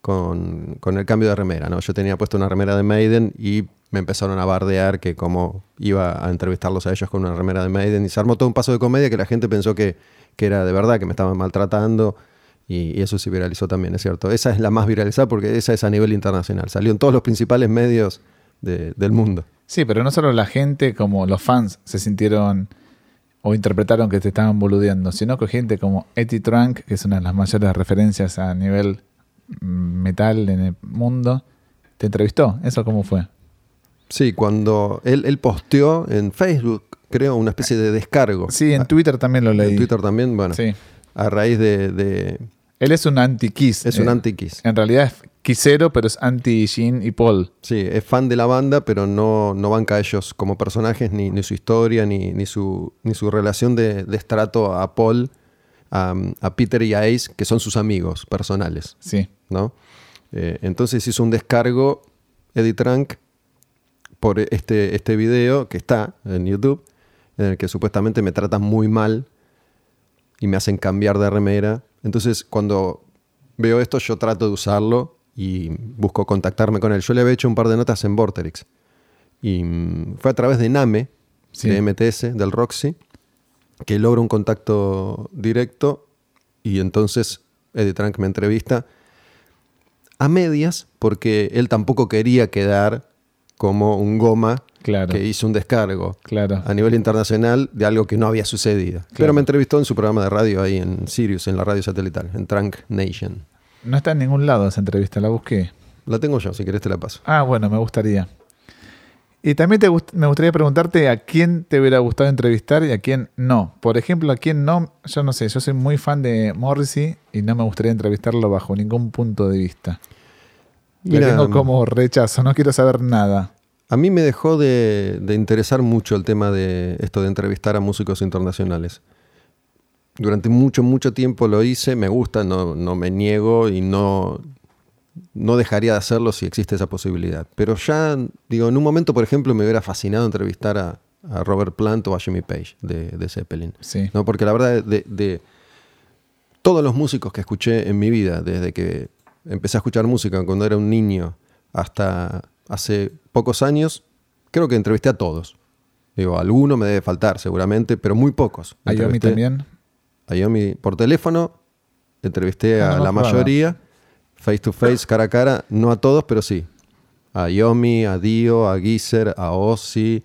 Speaker 1: con, con el cambio de remera. ¿no? Yo tenía puesto una remera de Maiden y me empezaron a bardear que cómo iba a entrevistarlos a ellos con una remera de Maiden y se armó todo un paso de comedia que la gente pensó que, que era de verdad, que me estaban maltratando. Y, eso se viralizó también, es cierto. Esa es la más viralizada porque esa es a nivel internacional. Salió en todos los principales medios de- del mundo.
Speaker 2: Sí, pero no solo la gente como los fans se sintieron o interpretaron que te estaban boludeando, sino que gente como Eddie Trunk, que es una de las mayores referencias a nivel metal en el mundo, te entrevistó. ¿Eso cómo fue?
Speaker 1: Sí, cuando él, él posteó en Facebook, creo, una especie de descargo.
Speaker 2: Sí, en Twitter también lo
Speaker 1: En
Speaker 2: leí.
Speaker 1: Twitter también, bueno,
Speaker 2: Sí.
Speaker 1: a raíz de... de-
Speaker 2: Él es un anti-Kiss.
Speaker 1: es un
Speaker 2: eh,
Speaker 1: anti-Kiss.
Speaker 2: En realidad es Kissero, pero es anti-Gene y Paul.
Speaker 1: Sí, es fan de la banda, pero no, no banca a ellos como personajes, ni, ni su historia, ni, ni, su, ni su relación de, de estrato a Paul, a, a Peter y a Ace, que son sus amigos personales.
Speaker 2: Sí.
Speaker 1: ¿no? Eh, entonces hizo un descargo Eddie Trunk por este, este video que está en YouTube, en el que supuestamente me tratan muy mal y me hacen cambiar de remera. Entonces cuando veo esto yo trato de usarlo y busco contactarme con él. Yo le había hecho un par de notas en Vorterix y mm, fue a través de Name,
Speaker 2: Sí.
Speaker 1: de MTS, del Roxy, que logro un contacto directo y entonces Eddie Trunk me entrevista a medias porque él tampoco quería quedar como un goma
Speaker 2: Claro.
Speaker 1: que hizo un descargo
Speaker 2: Claro.
Speaker 1: a nivel internacional de algo que no había sucedido. Pero me entrevistó en su programa de radio ahí en Sirius, en la radio satelital, en Trunk Nation.
Speaker 2: No está en ningún lado esa entrevista, la busqué.
Speaker 1: La tengo yo, si querés te la paso.
Speaker 2: Ah, bueno, me gustaría. Y también te gust- me gustaría preguntarte a quién te hubiera gustado entrevistar y a quién no. Por ejemplo, a quién no, yo no sé, yo soy muy fan de Morrissey y no me gustaría entrevistarlo bajo ningún punto de vista. Le
Speaker 1: Mira,
Speaker 2: tengo como rechazo, no quiero saber nada.
Speaker 1: A mí me dejó de, de interesar mucho el tema de esto de entrevistar a músicos internacionales. Durante mucho, mucho tiempo lo hice, me gusta, no, no me niego y no, no dejaría de hacerlo si existe esa posibilidad. Pero ya, digo, en un momento, por ejemplo, me hubiera fascinado entrevistar a, a Robert Plant o a Jimmy Page de, de Zeppelin.
Speaker 2: Sí.
Speaker 1: ¿no? Porque la verdad, de, de todos los músicos que escuché en mi vida, desde que empecé a escuchar música cuando era un niño hasta hace pocos años, creo que entrevisté a todos. Digo, alguno me debe faltar seguramente, pero muy pocos.
Speaker 2: A Yomi también.
Speaker 1: A Yomi por teléfono, entrevisté
Speaker 2: Ah,
Speaker 1: a
Speaker 2: no
Speaker 1: la mayoría, face to face, cara a cara, no a todos, pero sí. A Yomi, a Dio, a Geezer, a Ozzy.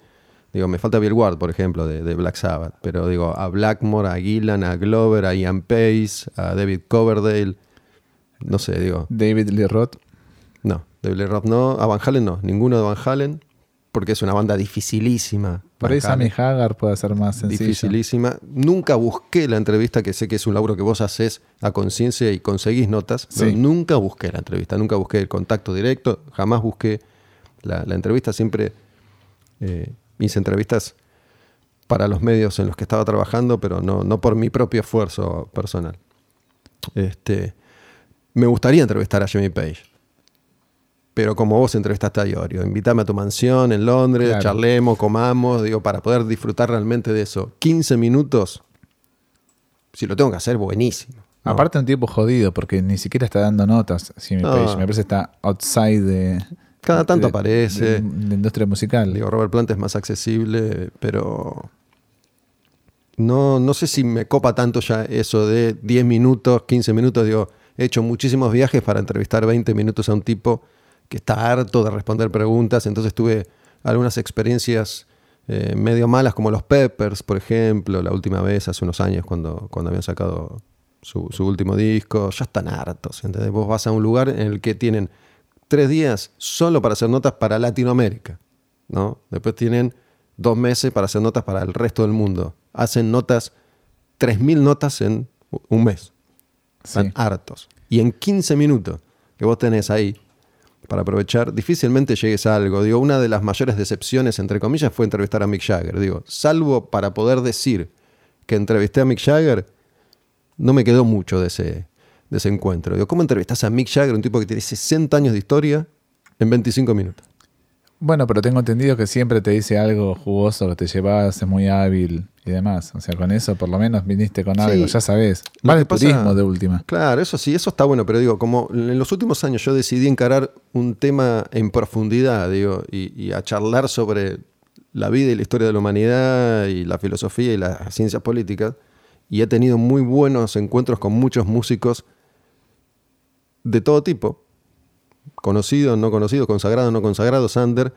Speaker 1: Digo, me falta Bill Ward, por ejemplo, de, de Black Sabbath. Pero digo, a Blackmore, a Gillan, a Glover, a Ian Pace, a David Coverdale. No sé, digo,
Speaker 2: David Lee Roth.
Speaker 1: no. David Lee Roth no. A Van Halen no. Ninguno de Van Halen. Porque es una banda dificilísima.
Speaker 2: Por ahí Sammy. Hagar puede ser más sencillo.
Speaker 1: Dificilísima. Nunca busqué la entrevista, que sé que es un laburo que vos haces a conciencia y conseguís notas. pero nunca busqué la entrevista, nunca busqué el contacto directo, jamás busqué la, la entrevista. Siempre eh, hice entrevistas para los medios en los que estaba trabajando, pero no, no por mi propio esfuerzo personal. Este, me gustaría entrevistar a Jimmy Page. Pero como vos entrevistaste a Iorio, invítame a tu mansión en Londres,
Speaker 2: Claro.
Speaker 1: charlemos, comamos, digo, para poder disfrutar realmente de eso. 15 minutos, si lo tengo que hacer, buenísimo. ¿no?
Speaker 2: Aparte un tipo jodido porque ni siquiera está dando notas. Jimmy
Speaker 1: No.
Speaker 2: Page. Me parece que está outside de...
Speaker 1: Cada tanto
Speaker 2: de-
Speaker 1: aparece.
Speaker 2: De, de la industria musical.
Speaker 1: Digo, Robert Plant es más accesible, pero no, no sé si me copa tanto ya eso de 10 minutos, 15 minutos. Digo, he hecho muchísimos viajes para entrevistar 20 minutos a un tipo que está harto de responder preguntas. Entonces tuve algunas experiencias eh, medio malas, como los Peppers, por ejemplo, la última vez, hace unos años, cuando, cuando habían sacado su, su último disco. Ya están hartos. ¿entendés? Vos vas a un lugar en el que tienen tres días solo para hacer notas para Latinoamérica. ¿no? Después tienen dos meses para hacer notas para el resto del mundo. Hacen notas, 3.000 notas en un mes. Están
Speaker 2: Sí.
Speaker 1: hartos. Y en 15 minutos que vos tenés ahí para aprovechar, difícilmente llegues a algo. Digo, una de las mayores decepciones, entre comillas, fue entrevistar a Mick Jagger. Digo, salvo para poder decir que entrevisté a Mick Jagger, no me quedó mucho de ese, de ese encuentro. Digo, ¿cómo entrevistás a Mick Jagger, un tipo que tiene 60 años de historia, en 25 minutos?
Speaker 2: Bueno, pero tengo entendido que siempre te dice algo jugoso que te llevas, es muy hábil y demás. O sea, con eso por lo menos viniste con algo,
Speaker 1: Sí.
Speaker 2: ya sabes.
Speaker 1: Pasa-
Speaker 2: turismo de última.
Speaker 1: Claro, eso sí, eso está bueno, pero digo, como en los últimos años yo decidí encarar un tema en profundidad, digo, y, y a charlar sobre la vida y la historia de la humanidad y la filosofía y las ciencias políticas, y he tenido muy buenos encuentros con muchos músicos de todo tipo, conocidos, no conocidos, consagrados, no consagrados, Sander,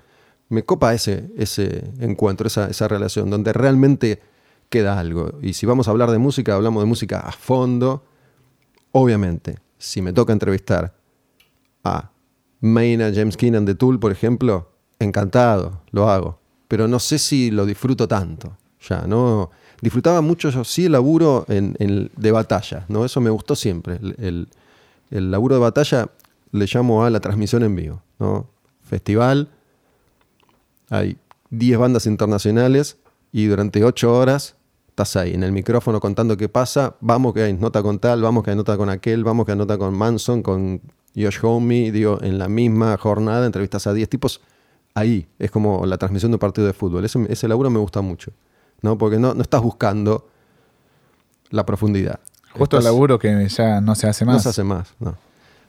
Speaker 1: me copa ese, ese encuentro, esa, esa relación, donde realmente queda algo. Y si vamos a hablar de música, hablamos de música a fondo. Obviamente, si me toca entrevistar a Maynard James Keenan de Tool, por ejemplo, encantado, lo hago. Pero no sé si lo disfruto tanto. Ya, ¿no? Disfrutaba mucho yo sí el laburo en, en- de batalla, ¿no? Eso me gustó siempre. El- el laburo de batalla le llamo a la transmisión en vivo, ¿no? Festival, hay 10 bandas internacionales y durante 8 horas estás ahí en el micrófono contando qué pasa, vamos que hay nota con tal, vamos que hay nota con aquel, vamos que hay nota con Manson, con Josh Homme, digo, en la misma jornada entrevistas a 10 tipos, ahí es como la transmisión de un partido de fútbol, ese, ese laburo me gusta mucho, ¿no? Porque no, no estás buscando la profundidad.
Speaker 2: Justo el laburo que ya no se hace más.
Speaker 1: no se hace más, no.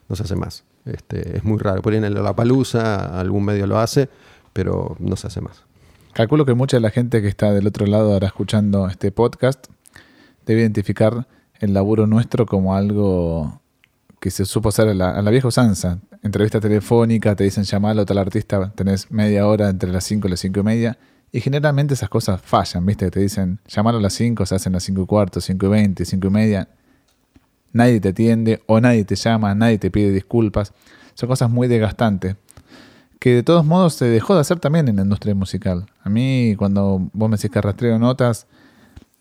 Speaker 1: No se hace más. Este, es muy raro. Por en la Palusa algún medio lo hace, pero no se hace más.
Speaker 2: Calculo que mucha de la gente que está del otro lado ahora escuchando este podcast debe identificar el laburo nuestro como algo que se supo hacer a la, a la vieja usanza. Entrevista telefónica, te dicen llamarlo a tal artista, tenés media hora entre las 5 y las 5 y media. Y generalmente esas cosas fallan, ¿viste? Te dicen llamarlo a las 5, se hacen las 5 y cuarto, 5 y 20, 5 y media. Nadie te atiende o nadie te llama, nadie te pide disculpas. Son cosas muy desgastantes que de todos modos se dejó de hacer también en la industria musical. A mí, cuando vos me decís que rastreo notas,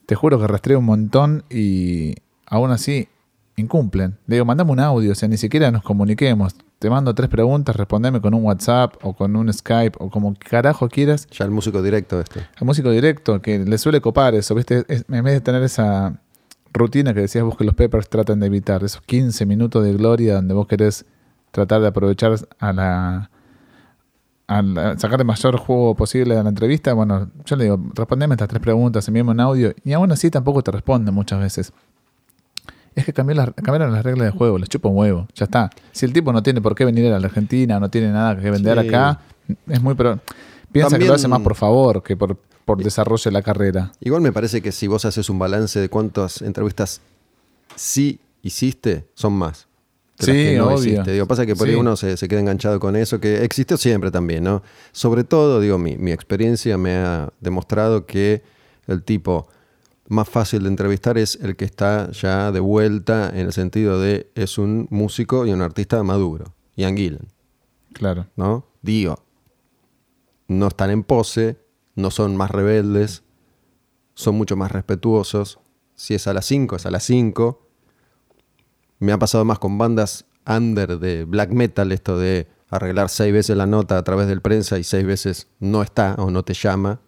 Speaker 2: te juro que rastreo un montón y aún así incumplen. Le digo, mandame un audio, o sea, ni siquiera nos comuniquemos. Te mando tres preguntas, respondeme con un WhatsApp o con un Skype o como carajo quieras.
Speaker 1: Ya el músico directo este.
Speaker 2: El músico directo, que le suele copar eso, ¿viste? en vez de tener esa rutina que decías vos que los Peppers tratan de evitar, esos 15 minutos de gloria donde vos querés tratar de aprovechar a la al sacar el mayor juego posible de la entrevista, bueno, yo le digo, respondeme estas tres preguntas, envíame un audio, y aún así tampoco te responde muchas veces. Es que cambiaron las, reglas de juego, les chupa un huevo, ya está. Si el tipo no tiene por qué venir a la Argentina, no tiene nada que vender acá, es muy... Pero, piensa que lo hace más por favor que por, por desarrollo de la carrera.
Speaker 1: Igual me parece que si vos haces un balance de cuántas entrevistas sí hiciste, son más
Speaker 2: sí, no obvio.
Speaker 1: Digo, pasa que por ahí uno se, queda enganchado con eso, que existió siempre también, ¿no? Sobre todo, digo, mi, mi experiencia me ha demostrado que el tipo más fácil de entrevistar es el que está ya de vuelta en el sentido de es un músico y un artista maduro. Ian Gillen.
Speaker 2: Claro.
Speaker 1: ¿No? Digo, no están en pose, no son más rebeldes, son mucho más respetuosos. Si es a las 5, es a las 5 me ha pasado más con bandas under de black metal, esto de arreglar seis veces la nota a través del prensa y seis veces no está o no te llama,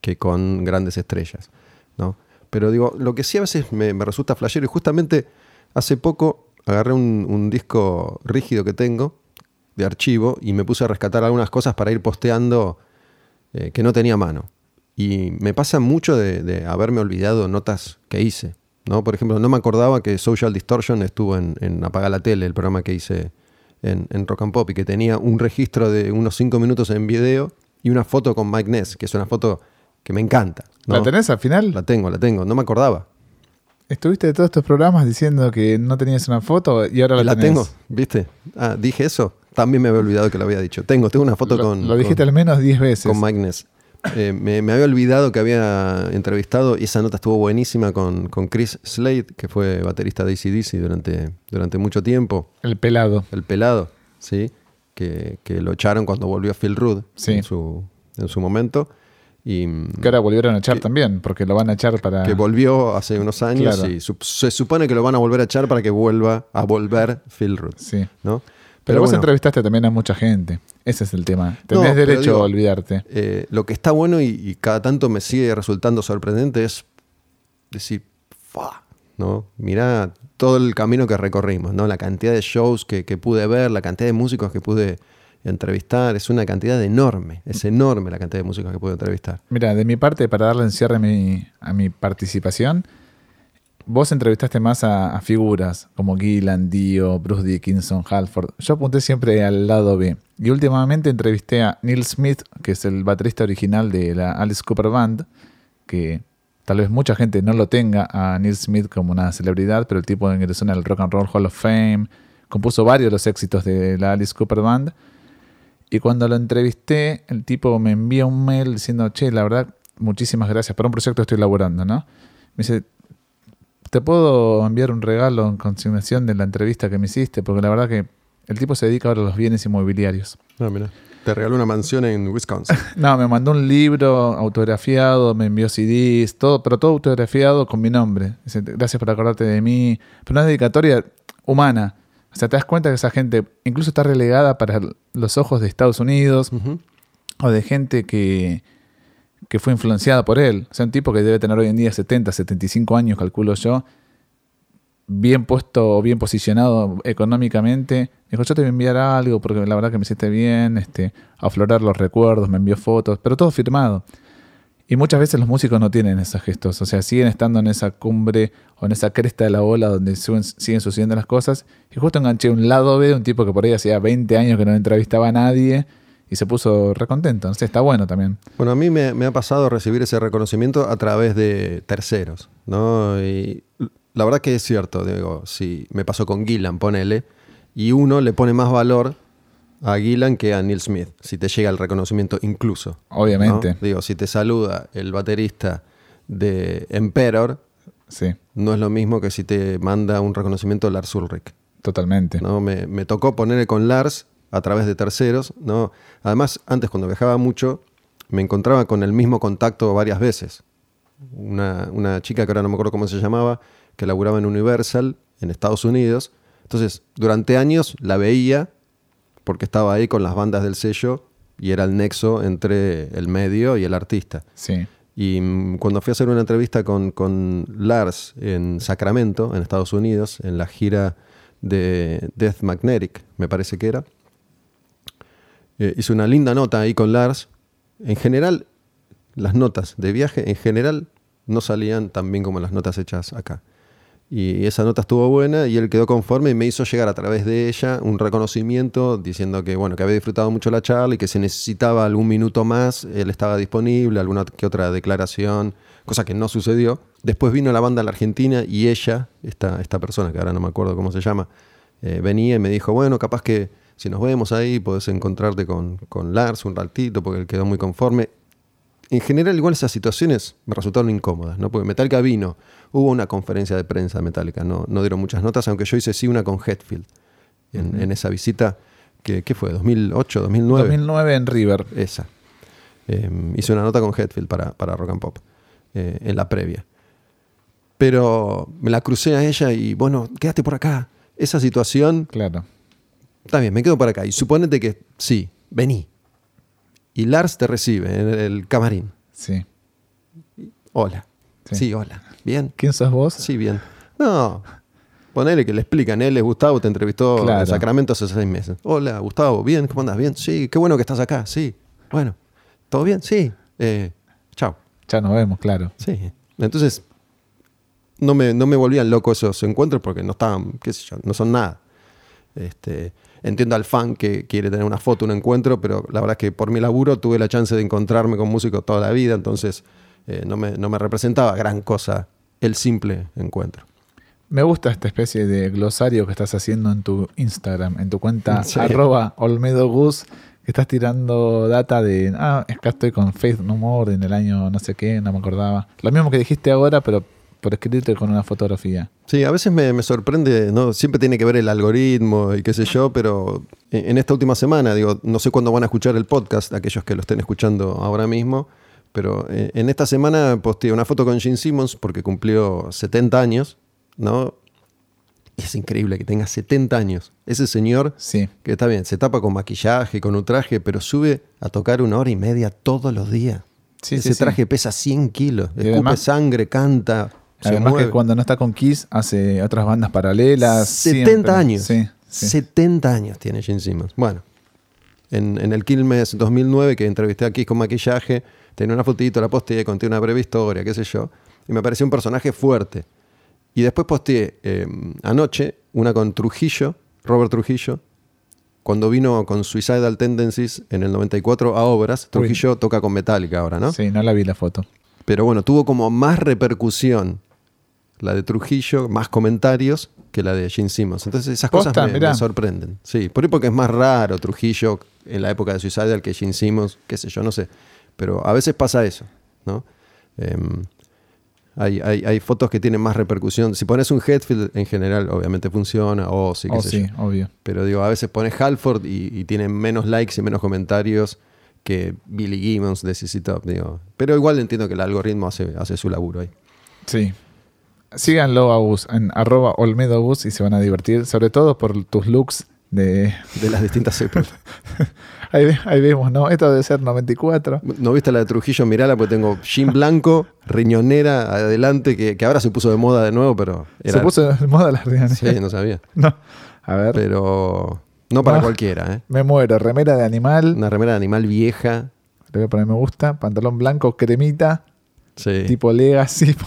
Speaker 1: que con grandes estrellas. ¿no? Pero digo, lo que sí a veces me, resulta flashero, y justamente hace poco agarré un, disco rígido que tengo de archivo y me puse a rescatar algunas cosas para ir posteando eh, que no tenía mano. Y me pasa mucho de haberme olvidado notas que hice. ¿no? Por ejemplo, no me acordaba que Social Distortion estuvo en, en Apaga la Tele, el programa que hice en, Rock and Pop, y que tenía un registro de unos 5 minutos en video y una foto con Mike Ness, que es una foto que me encanta.
Speaker 2: ¿La tenés al final?
Speaker 1: La tengo, la tengo, no me acordaba.
Speaker 2: Estuviste de todos estos programas diciendo que no tenías una foto y ahora la,
Speaker 1: la tengo, ¿viste? Ah, dije eso. También me había olvidado que lo había dicho. Tengo, tengo una foto con.
Speaker 2: Lo dijiste al menos 10 veces.
Speaker 1: Con Mike Ness. Eh, me, había olvidado que había entrevistado y esa nota estuvo buenísima con, Chris Slade, que fue baterista de ACDC durante, durante mucho tiempo.
Speaker 2: El pelado.
Speaker 1: El pelado, sí. Que, lo echaron cuando volvió Phil Rudd en, su, en su momento. Y,
Speaker 2: que ahora volvieron a echar también, porque lo van a echar para.
Speaker 1: Que volvió hace unos años y se supone que lo van a volver a echar para que vuelva a volver Phil Rudd.
Speaker 2: Sí.
Speaker 1: ¿no?
Speaker 2: Pero, vos entrevistaste también a mucha gente. Ese es el tema. Tenés derecho a olvidarte.
Speaker 1: Eh, lo que está bueno y, cada tanto me sigue resultando sorprendente es decir, ¡fa! ¿no? Mirá todo el camino que recorrimos, ¿no? La cantidad de shows que, pude ver, la cantidad de músicos que pude entrevistar, es una cantidad enorme, es enorme la cantidad de músicos que pude entrevistar.
Speaker 2: Mira, de mi parte, para darle encierre a mi, a mi participación, Vos entrevistaste más a, figuras como Gillan, Dio, Bruce Dickinson, Halford. Yo apunté siempre al lado B. Y últimamente entrevisté a Neil Smith, que es el baterista original de la Alice Cooper Band, que tal vez mucha gente no lo tenga a Neil Smith como una celebridad, pero el tipo ingresó en el Rock and Roll Hall of Fame, compuso varios de los éxitos de la Alice Cooper Band. Y cuando lo entrevisté, el tipo me envía un mail diciendo, che, la verdad, muchísimas gracias por un proyecto estoy elaborando, ¿no? Me dice, te puedo enviar un regalo en consignación de la entrevista que me hiciste, porque la verdad que el tipo se dedica ahora a los bienes inmobiliarios.
Speaker 1: Ah, mira. Te regaló una mansión en Wisconsin.
Speaker 2: no, me mandó un libro autografiado, me envió CDs, todo, pero todo autografiado con mi nombre. Dice, gracias por acordarte de mí. Pero una dedicatoria humana. O sea, te das cuenta que esa gente incluso está relegada para los ojos de Estados Unidos o de gente que, que fue influenciada por él. O sea, un tipo que debe tener hoy en día 70, 75 años, calculo yo, bien puesto, bien posicionado económicamente. Dijo, yo te voy a enviar algo porque la verdad que me hiciste bien, este, aflorar los recuerdos, me envió fotos, pero todo firmado. Y muchas veces los músicos no tienen esos gestos, o sea, siguen estando en esa cumbre o en esa cresta de la ola donde siguen sucediendo las cosas. Y justo enganché un lado B, un tipo que por ahí hacía 20 años que no entrevistaba a nadie y se puso recontento. Entonces está bueno también.
Speaker 1: Bueno, a mí me, ha pasado recibir ese reconocimiento a través de terceros, ¿no? Y la verdad que es cierto, digo, si me pasó con Gillan, ponele, y uno le pone más valor a Gillan que a Neil Smith, si te llega el reconocimiento incluso.
Speaker 2: Obviamente.
Speaker 1: Digo, si te saluda el baterista de Emperor,
Speaker 2: sí.
Speaker 1: no es lo mismo que si te manda un reconocimiento Lars Ulrich.
Speaker 2: Totalmente.
Speaker 1: ¿no? Me, me tocó ponerle con Lars a través de terceros. ¿no? Además, antes cuando viajaba mucho, me encontraba con el mismo contacto varias veces. Una, una chica que ahora no me acuerdo cómo se llamaba, que laburaba en Universal en Estados Unidos. Entonces, durante años la veía porque estaba ahí con las bandas del sello y era el nexo entre el medio y el artista.
Speaker 2: Sí.
Speaker 1: Y mm, cuando fui a hacer una entrevista con, con Lars en Sacramento, en Estados Unidos, en la gira de Death Magnetic, me parece que era, eh, una linda nota ahí con Lars. En general, las notas de viaje, en general, no salían tan bien como las notas hechas acá. Y esa nota estuvo buena y él quedó conforme y me hizo llegar a través de ella un reconocimiento diciendo que bueno, que había disfrutado mucho la charla y que si necesitaba algún minuto más, él estaba disponible, alguna que otra declaración, cosa que no sucedió. Después vino la banda a la Argentina y ella, esta, esta persona que ahora no me acuerdo cómo se llama, eh, venía y me dijo, bueno, capaz que si nos vemos ahí podés encontrarte con, con Lars un ratito porque él quedó muy conforme en general igual esas situaciones me resultaron incómodas, ¿no? Porque Metallica vino, hubo una conferencia de prensa de Metallica, no, no dieron muchas notas, aunque yo hice sí una con Hetfield en, en esa visita, que, ¿qué fue? ¿2008, 2009?
Speaker 2: 2009 en River.
Speaker 1: Esa. Eh, hice una nota con Hetfield para, para Rock and Pop, eh, en la previa. Pero me la crucé a ella y, bueno, quédate por acá. Esa situación,
Speaker 2: Claro.
Speaker 1: Está bien, me quedo por acá. Y suponete que, sí, vení. Y Lars te recibe en el camarín.
Speaker 2: Sí.
Speaker 1: Hola.
Speaker 2: Sí.
Speaker 1: Sí, hola. ¿Bien?
Speaker 2: ¿Quién sos vos?
Speaker 1: Sí, bien. No. Ponele que le explican, él es Gustavo, te entrevistó
Speaker 2: Claro.
Speaker 1: en Sacramento hace seis meses. Hola, Gustavo, ¿bien? ¿Cómo andas? ¿Bien? Sí, qué bueno que estás acá, sí. Bueno, ¿todo bien? Sí. Eh, chao.
Speaker 2: Ya nos vemos, claro.
Speaker 1: Sí. Entonces, no me, no me volvían loco esos encuentros porque no estaban, qué sé yo, no son nada. Este, entiendo al fan que quiere tener una foto, un encuentro, pero la verdad es que por mi laburo tuve la chance de encontrarme con músicos toda la vida, entonces eh, no, me, no me representaba gran cosa el simple encuentro.
Speaker 2: Me gusta esta especie de glosario que estás haciendo en tu Instagram, en tu cuenta
Speaker 1: Sí.
Speaker 2: arroba olmedogus, que estás tirando data de, ah, acá estoy con Faith No More en el año no sé qué, no me acordaba. Lo mismo que dijiste ahora, pero por escribirte con una fotografía.
Speaker 1: Sí, a veces me, me sorprende, ¿no? Siempre tiene que ver el algoritmo y qué sé yo, pero en esta última semana, digo, no sé cuándo van a escuchar el podcast, aquellos que lo estén escuchando ahora mismo, pero eh, en esta semana posteé una foto con Gene Simmons porque cumplió 70 años, ¿no? Y es increíble que tenga 70 años. Ese señor,
Speaker 2: Sí,
Speaker 1: que está bien, se tapa con maquillaje, con un traje, pero sube a tocar una hora y media todos los días.
Speaker 2: sí,
Speaker 1: Ese
Speaker 2: sí,
Speaker 1: traje pesa 100 kilos, escupe
Speaker 2: además-
Speaker 1: sangre, canta. Se
Speaker 2: Además
Speaker 1: mueve.
Speaker 2: que cuando no está con Kiss hace otras bandas paralelas.
Speaker 1: 70
Speaker 2: siempre.
Speaker 1: años.
Speaker 2: Sí, sí.
Speaker 1: 70 años tiene Gene Simmons. Bueno, en, en el Quilmes 2009 que entrevisté a Kiss con maquillaje, tenía una fotito, la posteé, conté una breve historia, qué sé yo, y me pareció un personaje fuerte. Y después posteé eh, anoche una con Trujillo, Robert Trujillo, cuando vino con Suicidal Tendencies en el 94 a Obras. Trujillo toca con Metallica ahora, ¿no?
Speaker 2: Sí, no la vi la foto.
Speaker 1: Pero bueno, tuvo como más repercusión la de Trujillo, más comentarios que la de Gene Simmons. Entonces esas
Speaker 2: Posta,
Speaker 1: cosas me, sorprenden. Sí, por ahí porque es más raro Trujillo en la época de Suicidal que Gene Simmons, qué sé yo, no sé. Pero a veces pasa eso, ¿no? Em, hay, hay- hay fotos que tienen más repercusión. Si pones un Headfield, en general, obviamente funciona, o sí, qué
Speaker 2: Oh,
Speaker 1: sé
Speaker 2: sí,
Speaker 1: yo.
Speaker 2: obvio.
Speaker 1: Pero digo, a veces pones Halford y, y tiene menos likes y menos comentarios que Billy Gibbons de CC Top, digo. Pero igual entiendo que el algoritmo hace, hace su laburo ahí.
Speaker 2: Sí. Síganlo a Gus en arroba olmedogus y se van a divertir, sobre todo por tus looks de...
Speaker 1: De las distintas épocas.
Speaker 2: Ahí, ve- ahí vemos, ¿no? Esto debe ser 94.
Speaker 1: ¿No viste la de Trujillo? Mirala, porque tengo jean blanco, riñonera adelante, que, que ahora se puso de moda de nuevo, pero era...
Speaker 2: Se puso de moda la riñonera.
Speaker 1: Sí, no sabía.
Speaker 2: No. A ver,
Speaker 1: Pero no para
Speaker 2: No.
Speaker 1: cualquiera, ¿eh?
Speaker 2: me muero. Remera de animal.
Speaker 1: Una remera de animal vieja.
Speaker 2: Le voy a poner me gusta. Pantalón blanco, cremita.
Speaker 1: Sí.
Speaker 2: Tipo Legacy.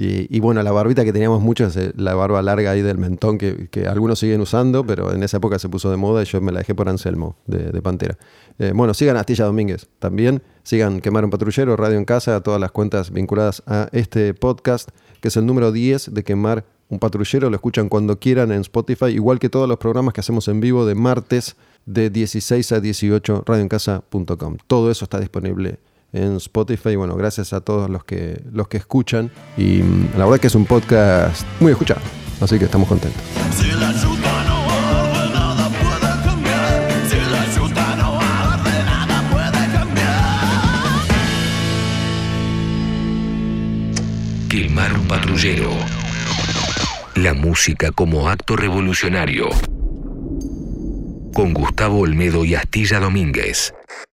Speaker 1: Y, y bueno, la barbita que teníamos muchos, eh, la barba larga ahí del mentón, que, que algunos siguen usando, pero en esa época se puso de moda y yo me la dejé por Anselmo, de, de Pantera. Eh, bueno, sigan Astilla Domínguez también, sigan Quemar un Patrullero, Radio en Casa, todas las cuentas vinculadas a este podcast, que es el número 10 de Quemar un Patrullero, lo escuchan cuando quieran en Spotify, igual que todos los programas que hacemos en vivo de martes de 16 a 18, radioencasa.com. Todo eso está disponible en Spotify. Bueno, gracias a todos los que, los que escuchan. Y mm, la verdad que es un podcast muy escuchado. Así que estamos contentos.
Speaker 3: Quemar un patrullero. La música como acto revolucionario. Con Gustavo Olmedo y Astilla Domínguez.